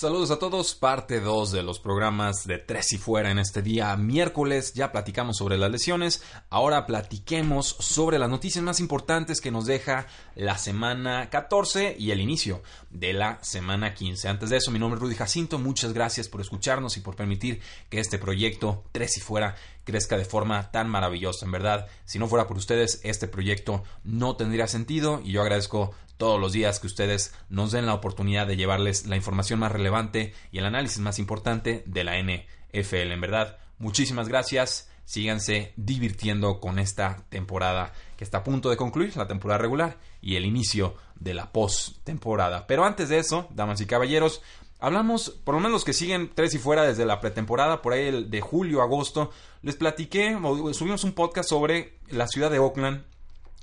Saludos a todos, parte 2 de los programas de Tres y Fuera en este día miércoles. Ya platicamos sobre las lesiones, ahora platiquemos sobre las noticias más importantes que nos deja la semana 14 y el inicio de la semana 15. Antes de eso, mi nombre es Rudy Jacinto, muchas gracias por escucharnos y por permitir que este proyecto Tres y Fuera crezca de forma tan maravillosa. En verdad, si no fuera por ustedes, este proyecto no tendría sentido y yo agradezco todos los días que ustedes nos den la oportunidad de llevarles la información más relevante y el análisis más importante de la NFL. En verdad, muchísimas gracias. Síganse divirtiendo con esta temporada que está a punto de concluir, la temporada regular y el inicio de la post-temporada. Pero antes de eso, damas y caballeros, hablamos, por lo menos los que siguen tres y fuera desde la pretemporada, por ahí de julio, agosto, les platiqué, subimos un podcast sobre la ciudad de Oakland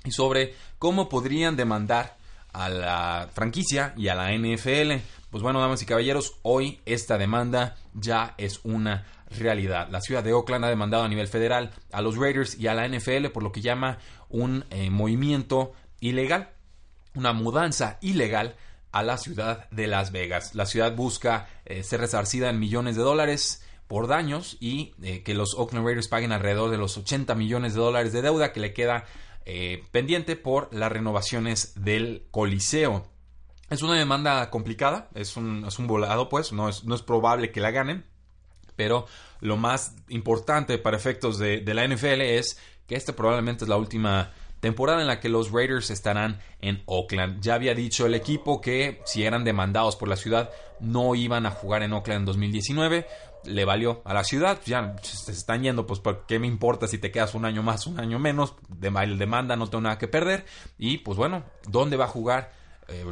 y sobre cómo podrían demandar a la franquicia y a la NFL. Pues bueno, damas y caballeros, hoy esta demanda ya es una realidad. La ciudad de Oakland ha demandado a nivel federal a los Raiders y a la NFL por lo que llama un eh, movimiento ilegal, una mudanza ilegal a la ciudad de Las Vegas. La ciudad busca eh, ser resarcida en millones de dólares por daños y eh, que los Oakland Raiders paguen alrededor de los 80 millones de dólares de deuda que le queda eh, pendiente por las renovaciones del Coliseo. Es una demanda complicada, es un, es un volado, pues, no es, no es, probable que la ganen, pero lo más importante para efectos de, de la NFL es que esta probablemente es la última temporada en la que los Raiders estarán en Oakland. Ya había dicho el equipo que si eran demandados por la ciudad no iban a jugar en Oakland en 2019 le valió a la ciudad, ya se están yendo, pues ¿por qué me importa si te quedas un año más, un año menos? De el demanda, no tengo nada que perder. Y pues bueno, ¿dónde va a jugar eh,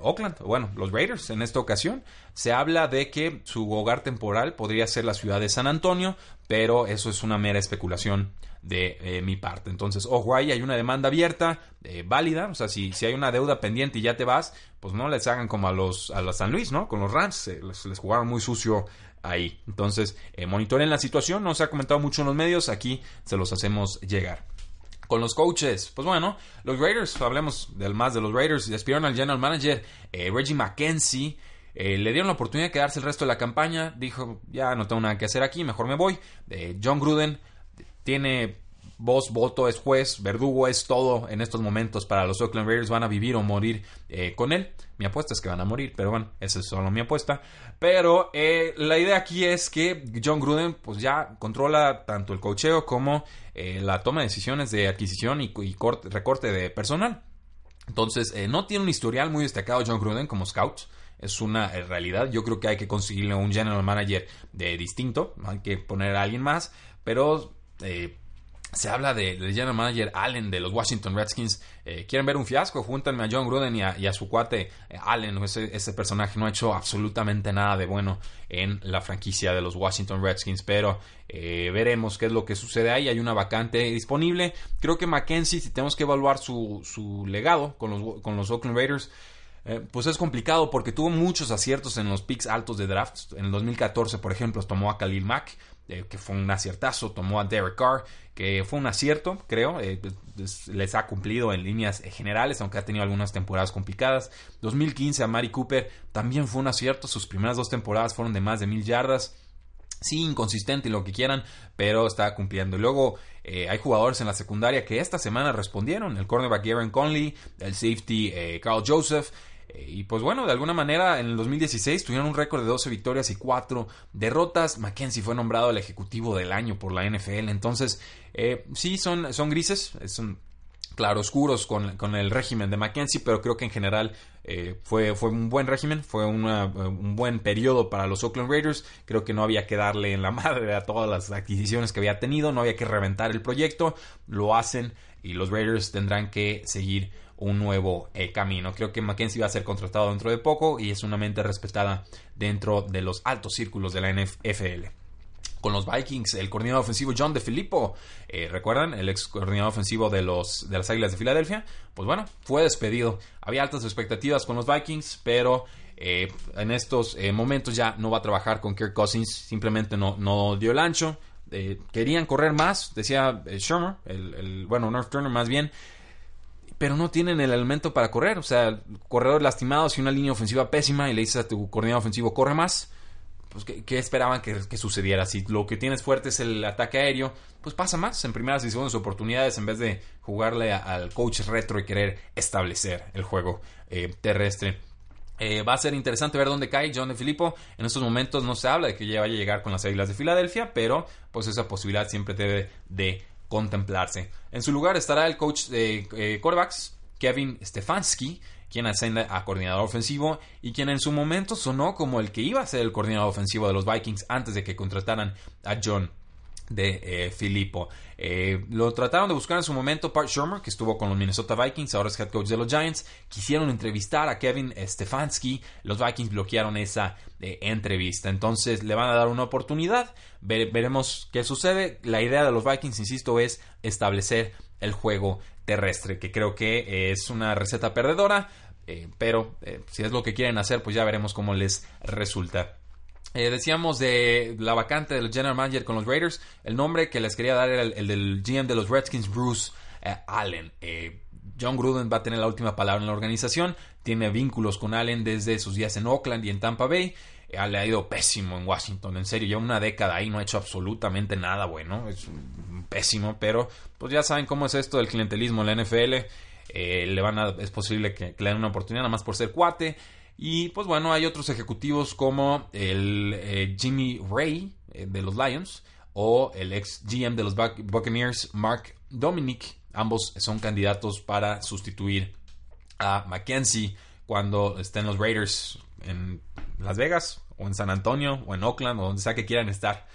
Oakland? Bueno, los Raiders en esta ocasión. Se habla de que su hogar temporal podría ser la ciudad de San Antonio, pero eso es una mera especulación de eh, mi parte. Entonces, ojo ahí, hay una demanda abierta, eh, válida, o sea, si, si hay una deuda pendiente y ya te vas, pues no les hagan como a los, a San Luis, ¿no? Con los Rams, les, les, jugaron muy sucio ahí. Entonces, eh, monitoren la situación, no se ha comentado mucho en los medios, aquí se los hacemos llegar. Con los coaches, pues bueno, los Raiders, hablemos del más de los Raiders, despidieron al general manager eh, Reggie McKenzie. Eh, le dieron la oportunidad de quedarse el resto de la campaña. Dijo, ya no tengo nada que hacer aquí, mejor me voy. John Gruden tiene voz, voto, es juez, verdugo es todo en estos momentos para los Oakland Raiders. Van a vivir o morir eh, con él. Mi apuesta es que van a morir, pero bueno, esa es solo mi apuesta. Pero eh, la idea aquí es que John Gruden pues ya controla tanto el cocheo como eh, la toma de decisiones de adquisición y, recorte de personal. Entonces, no tiene un historial muy destacado John Gruden como scout es una realidad. Yo creo que hay que conseguirle un general manager de distinto, hay que poner a alguien más, pero se habla de, de, general manager Allen de los Washington Redskins. Eh, ¿Quieren ver un fiasco? Júntenme a John Gruden y a, su cuate eh, Allen. Ese, personaje no ha hecho absolutamente nada de bueno en la franquicia de los Washington Redskins. Pero eh, veremos qué es lo que sucede ahí. Hay una vacante disponible. Creo que Mackenzie, si tenemos que evaluar su, su legado con los, con los Oakland Raiders, pues es complicado porque tuvo muchos aciertos en los picks altos de draft. En el 2014, por ejemplo, tomó a Khalil Mack. Eh, que fue un aciertazo, tomó a Derek Carr, que fue un acierto, creo, eh, pues, les ha cumplido en líneas generales, aunque ha tenido algunas temporadas complicadas. 2015 a Mari Cooper también fue un acierto, sus primeras dos temporadas fueron de más de mil yardas. Sí, inconsistente y lo que quieran, pero está cumpliendo. Luego eh, hay jugadores en la secundaria que esta semana respondieron. El cornerback Aaron Conley, el safety Carl Joseph, eh, y pues bueno, de alguna manera en el 2016 tuvieron un récord de 12 victorias y 4 derrotas. Mackenzie fue nombrado el ejecutivo del año por la NFL. Entonces, eh, sí, son, son grises, son claroscuros con, con el régimen de Mackenzie, pero creo que en general eh, fue, fue un buen régimen, fue un buen periodo para los Oakland Raiders. Creo que no había que darle en la madre a todas las adquisiciones que había tenido, no había que reventar el proyecto. Lo hacen y los Raiders tendrán que seguir un nuevo eh, camino. Creo que McKenzie va a ser contratado dentro de poco y es una mente respetada dentro de los altos círculos de la NFL con los Vikings, el coordinador ofensivo John DeFilippo, eh, ¿recuerdan? El ex coordinador ofensivo de, los, de las Águilas de Filadelfia, pues bueno, fue despedido. Había altas expectativas con los Vikings, pero eh, en estos eh, momentos ya no va a trabajar con Kirk Cousins, simplemente no, no dio el ancho. querían correr más, decía Shermer, el, bueno, North Turner más bien, pero no tienen el elemento para correr. O sea, corredores lastimados y una línea ofensiva pésima y le dices a tu coordinador ofensivo, corre más pues, ¿qué, esperaban que, sucediera? Si lo que tienes fuerte es el ataque aéreo, pues pasa más en primeras y segundas oportunidades en vez de jugarle al coach retro y querer establecer el juego eh, terrestre. Eh, va a ser interesante ver dónde cae John de Filippo. En estos momentos no se habla de que ya vaya a llegar con las Águilas de Filadelfia, pero pues esa posibilidad siempre debe de contemplarse. En su lugar estará el coach de eh, quarterbacks, Kevin Stefanski, quien asciende a coordinador ofensivo y quien en su momento sonó como el que iba a ser el coordinador ofensivo de los Vikings antes de que contrataran a John de eh, Filippo. Eh, lo trataron de buscar en su momento Pat Shermer, que estuvo con los Minnesota Vikings, ahora es head coach de los Giants. Quisieron entrevistar a Kevin Stefanski, los Vikings bloquearon esa eh, entrevista. Entonces le van a dar una oportunidad, veremos qué sucede. La idea de los Vikings, insisto, es establecer el juego terrestre, que creo que es una receta perdedora. Eh, pero eh, si es lo que quieren hacer, pues ya veremos cómo les resulta. Eh, decíamos de la vacante del general manager con los Raiders. El nombre que les quería dar era el, del GM de los Redskins, Bruce Allen. John Gruden va a tener la última palabra en la organización. Tiene vínculos con Allen desde sus días en Oakland y en Tampa Bay. le ha ido pésimo en Washington. En serio, ya una década ahí no ha hecho absolutamente nada bueno. Es pésimo, pero pues ya saben cómo es esto del clientelismo en la NFL. Eh, le van a, es posible que, le den una oportunidad nada más por ser cuate. Y pues bueno, hay otros ejecutivos como el eh, Jimmy Ray eh, de los Lions o el ex GM de los Buccaneers, Mark Dominic. Ambos son candidatos para sustituir a Mackenzie cuando estén los Raiders en Las Vegas o en San Antonio o en Oakland o donde sea que quieran estar.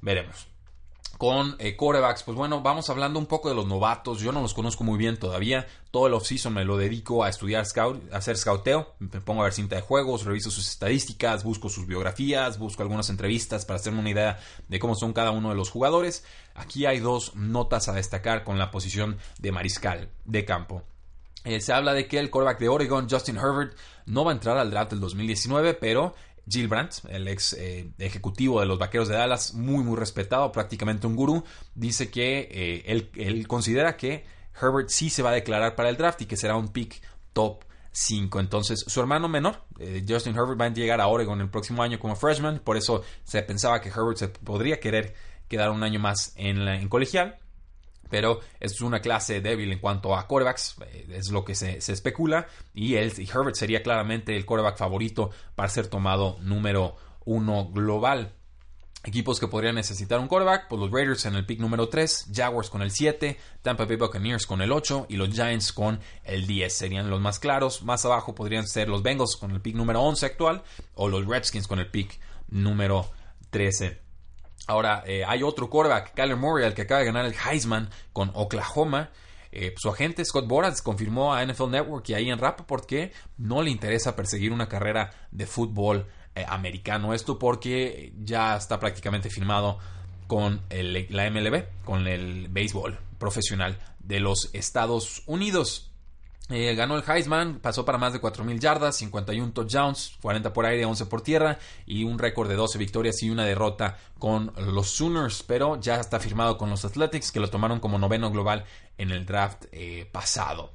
Veremos con eh, corebacks, pues bueno, vamos hablando un poco de los novatos. Yo no los conozco muy bien todavía. Todo el offseason me lo dedico a estudiar scout, a hacer scouteo. Me pongo a ver cinta de juegos, reviso sus estadísticas, busco sus biografías, busco algunas entrevistas para hacerme una idea de cómo son cada uno de los jugadores. Aquí hay dos notas a destacar con la posición de mariscal de campo. Eh, se habla de que el coreback de Oregon, Justin Herbert, no va a entrar al draft del 2019, pero Brandt, el ex eh, ejecutivo de los Vaqueros de Dallas, muy muy respetado, prácticamente un gurú, dice que eh, él, considera que Herbert sí se va a declarar para el draft y que será un pick top 5. Entonces, su hermano menor, eh, Justin Herbert, va a llegar a Oregon el próximo año como freshman, por eso se pensaba que Herbert se podría querer quedar un año más en, la, en colegial pero es una clase débil en cuanto a corebacks, eh, es lo que se, especula, y, él, y Herbert sería claramente el coreback favorito para ser tomado número uno global. Equipos que podrían necesitar un quarterback, pues los Raiders en el pick número 3, Jaguars con el 7, Tampa Bay Buccaneers con el 8 y los Giants con el 10. Serían los más claros. Más abajo podrían ser los Bengals con el pick número 11 actual o los Redskins con el pick número 13. Ahora, eh, hay otro quarterback, Kyler Murray, que acaba de ganar el Heisman con Oklahoma. Eh, su agente Scott Boras confirmó a NFL Network y ahí en Rappaport que no le interesa perseguir una carrera de fútbol eh, americano. Esto porque ya está prácticamente firmado con la MLB, con el béisbol profesional de los Estados Unidos. Eh, ganó el Heisman, pasó para más de 4.000 yardas, 51 touchdowns, 40 por aire, 11 por tierra y un récord de 12 victorias y una derrota con los Sooners, pero ya está firmado con los Athletics que lo tomaron como noveno global en el draft eh, pasado.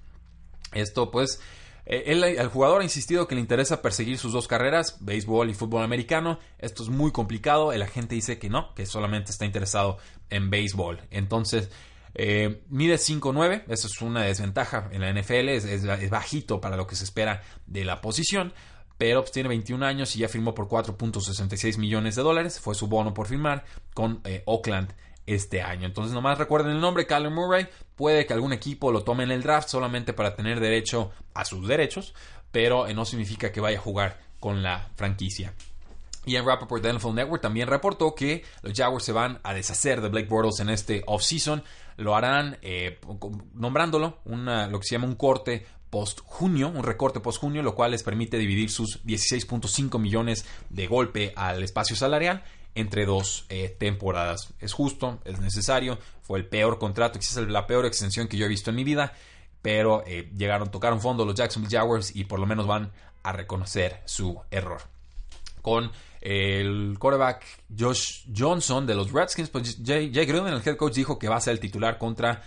Esto pues, eh, el jugador ha insistido que le interesa perseguir sus dos carreras, béisbol y fútbol americano. Esto es muy complicado, el agente dice que no, que solamente está interesado en béisbol. Entonces, eh, mide 5'9, eso es una desventaja en la NFL, es, bajito para lo que se espera de la posición, pero pues, tiene 21 años y ya firmó por 4.66 millones de dólares, fue su bono por firmar con eh, Oakland este año. Entonces nomás recuerden el nombre, Kyler Murray, puede que algún equipo lo tome en el draft solamente para tener derecho a sus derechos, pero eh, no significa que vaya a jugar con la franquicia. Y en Rappaport NFL Network también reportó que los Jaguars se van a deshacer de Blake Bortles en este offseason. lo harán eh, nombrándolo una, lo que se llama un corte post junio, un recorte post junio, lo cual les permite dividir sus 16.5 millones de golpe al espacio salarial entre dos eh, temporadas. Es justo, es necesario, fue el peor contrato, quizás la peor extensión que yo he visto en mi vida, pero eh, llegaron, tocaron fondo los Jacksonville Jaguars y por lo menos van a reconocer su error. Con el quarterback Josh Johnson de los Redskins, pues Jay, Gruden, el head coach, dijo que va a ser el titular contra...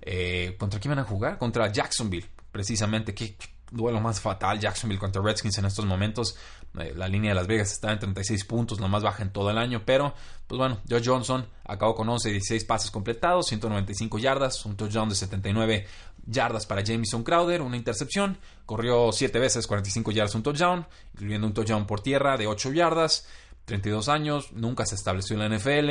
Eh, ¿Contra quién van a jugar? Contra Jacksonville, precisamente. Qué duelo más fatal Jacksonville contra Redskins en estos momentos. Eh, la línea de Las Vegas está en 36 puntos, lo más baja en todo el año. Pero, pues bueno, Josh Johnson acabó con 11 16 pases completados, 195 yardas, un touchdown de 79 yardas para Jameson Crowder, una intercepción. Corrió 7 veces, 45 yardas, un touchdown, incluyendo un touchdown por tierra de 8 yardas. 32 años, nunca se estableció en la NFL.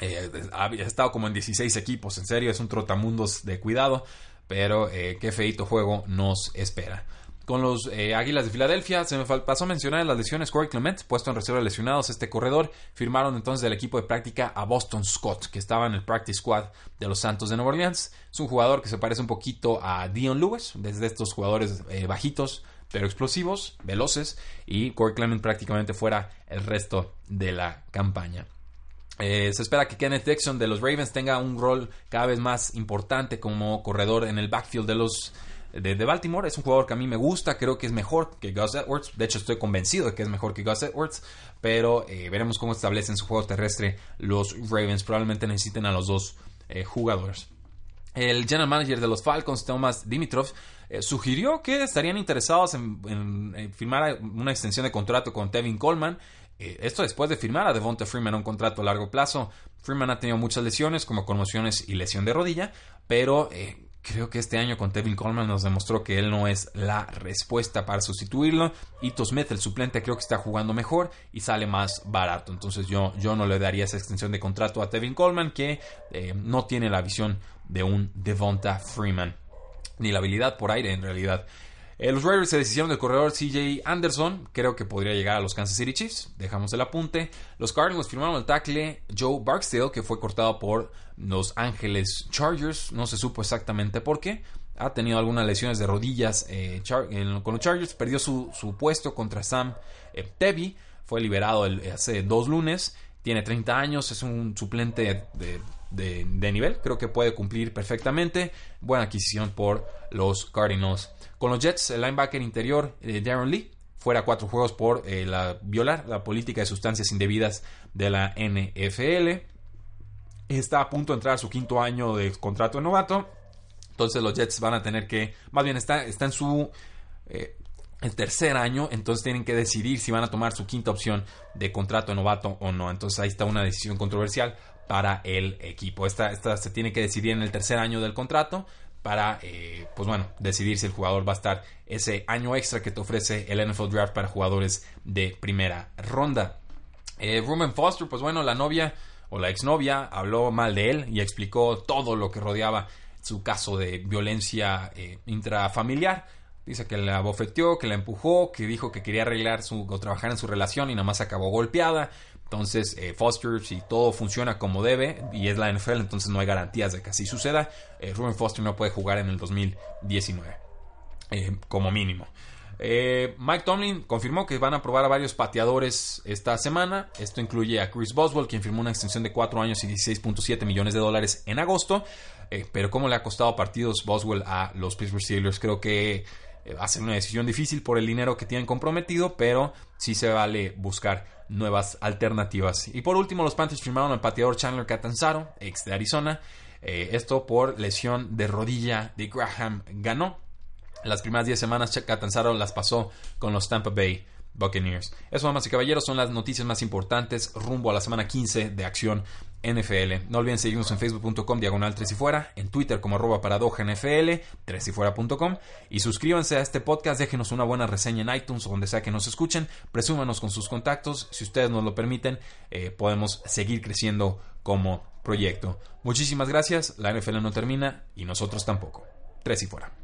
Eh, ha estado como en 16 equipos, en serio, es un trotamundos de cuidado, pero eh, qué feito juego nos espera. Con los eh, Águilas de Filadelfia, se me pasó a mencionar las lesiones. Corey Clement, puesto en reserva de lesionados, este corredor, firmaron entonces del equipo de práctica a Boston Scott, que estaba en el practice squad de los Santos de Nueva Orleans. Es un jugador que se parece un poquito a Dion Lewis, desde estos jugadores eh, bajitos, pero explosivos, veloces, y Corey Clement prácticamente fuera el resto de la campaña. Eh, se espera que Kenneth Dixon de los Ravens tenga un rol cada vez más importante como corredor en el backfield de los de, Baltimore. Es un jugador que a mí me gusta, creo que es mejor que Gus Edwards. De hecho, estoy convencido de que es mejor que Gus Edwards. Pero eh, veremos cómo establecen su juego terrestre los Ravens. Probablemente necesiten a los dos eh, jugadores. El general manager de los Falcons, Thomas Dimitrov, eh, sugirió que estarían interesados en, firmar una extensión de contrato con Tevin Coleman. esto después de firmar a Devonta Freeman un contrato a largo plazo. Freeman ha tenido muchas lesiones, como conmociones y lesión de rodilla, pero Creo que este año con Tevin Coleman nos demostró que él no es la respuesta para sustituirlo. Ito Smith, el suplente, creo que está jugando mejor y sale más barato. Entonces yo, yo no le daría esa extensión de contrato a Tevin Coleman que eh, no tiene la visión de un Devonta Freeman. Ni la habilidad por aire en realidad. Eh, los Raiders se decidieron del corredor CJ Anderson. Creo que podría llegar a los Kansas City Chiefs. Dejamos el apunte. Los Cardinals firmaron el tackle Joe Barksdale, que fue cortado por los Ángeles Chargers. No se supo exactamente por qué. Ha tenido algunas lesiones de rodillas eh, con los Chargers. Perdió su, puesto contra Sam eh, Tevi. Fue liberado hace dos lunes. Tiene 30 años. Es un suplente de, nivel. Creo que puede cumplir perfectamente. Buena adquisición por los Cardinals. Con los Jets, el linebacker interior eh, Darren Lee fuera cuatro juegos por eh, la, violar la política de sustancias indebidas de la NFL. Está a punto de entrar a su quinto año de contrato de novato. Entonces los Jets van a tener que, más bien está, está en su eh, el tercer año, entonces tienen que decidir si van a tomar su quinta opción de contrato de novato o no. Entonces ahí está una decisión controversial para el equipo. Esta, esta se tiene que decidir en el tercer año del contrato para, eh, pues bueno, decidir si el jugador va a estar ese año extra que te ofrece el NFL Draft para jugadores de primera ronda. Eh, Foster, pues bueno, la novia o la exnovia habló mal de él y explicó todo lo que rodeaba su caso de violencia eh, intrafamiliar. Dice que la abofeteó, que la empujó, que dijo que quería arreglar su, o trabajar en su relación y nada más acabó golpeada. Entonces, eh, Foster, si todo funciona como debe, y es la NFL, entonces no hay garantías de que así suceda. Eh, Ruben Foster no puede jugar en el 2019, eh, como mínimo. Mike Tomlin confirmó que van a probar a varios pateadores esta semana. Esto incluye a Chris Boswell, quien firmó una extensión de 4 años y 16.7 millones de dólares en agosto. pero cómo le ha costado partidos Boswell a los Pittsburgh Steelers, creo que a ser una decisión difícil por el dinero que tienen comprometido, pero sí se vale buscar nuevas alternativas. Y por último, los Panthers firmaron al pateador Chandler Catanzaro, ex de Arizona. Eh, esto por lesión de rodilla de Graham ganó. Las primeras 10 semanas Catanzaro las pasó con los Tampa Bay Buccaneers. Eso, damas y caballeros, son las noticias más importantes rumbo a la semana 15 de acción NFL. No olviden seguirnos en facebook.com diagonal 3 y fuera, en Twitter como arroba paradoja NFL, 3 y fuera.com y suscríbanse a este podcast, déjenos una buena reseña en iTunes o donde sea que nos escuchen, presúmanos con sus contactos, si ustedes nos lo permiten, eh, podemos seguir creciendo como proyecto. Muchísimas gracias, la NFL no termina y nosotros tampoco. 3 y fuera.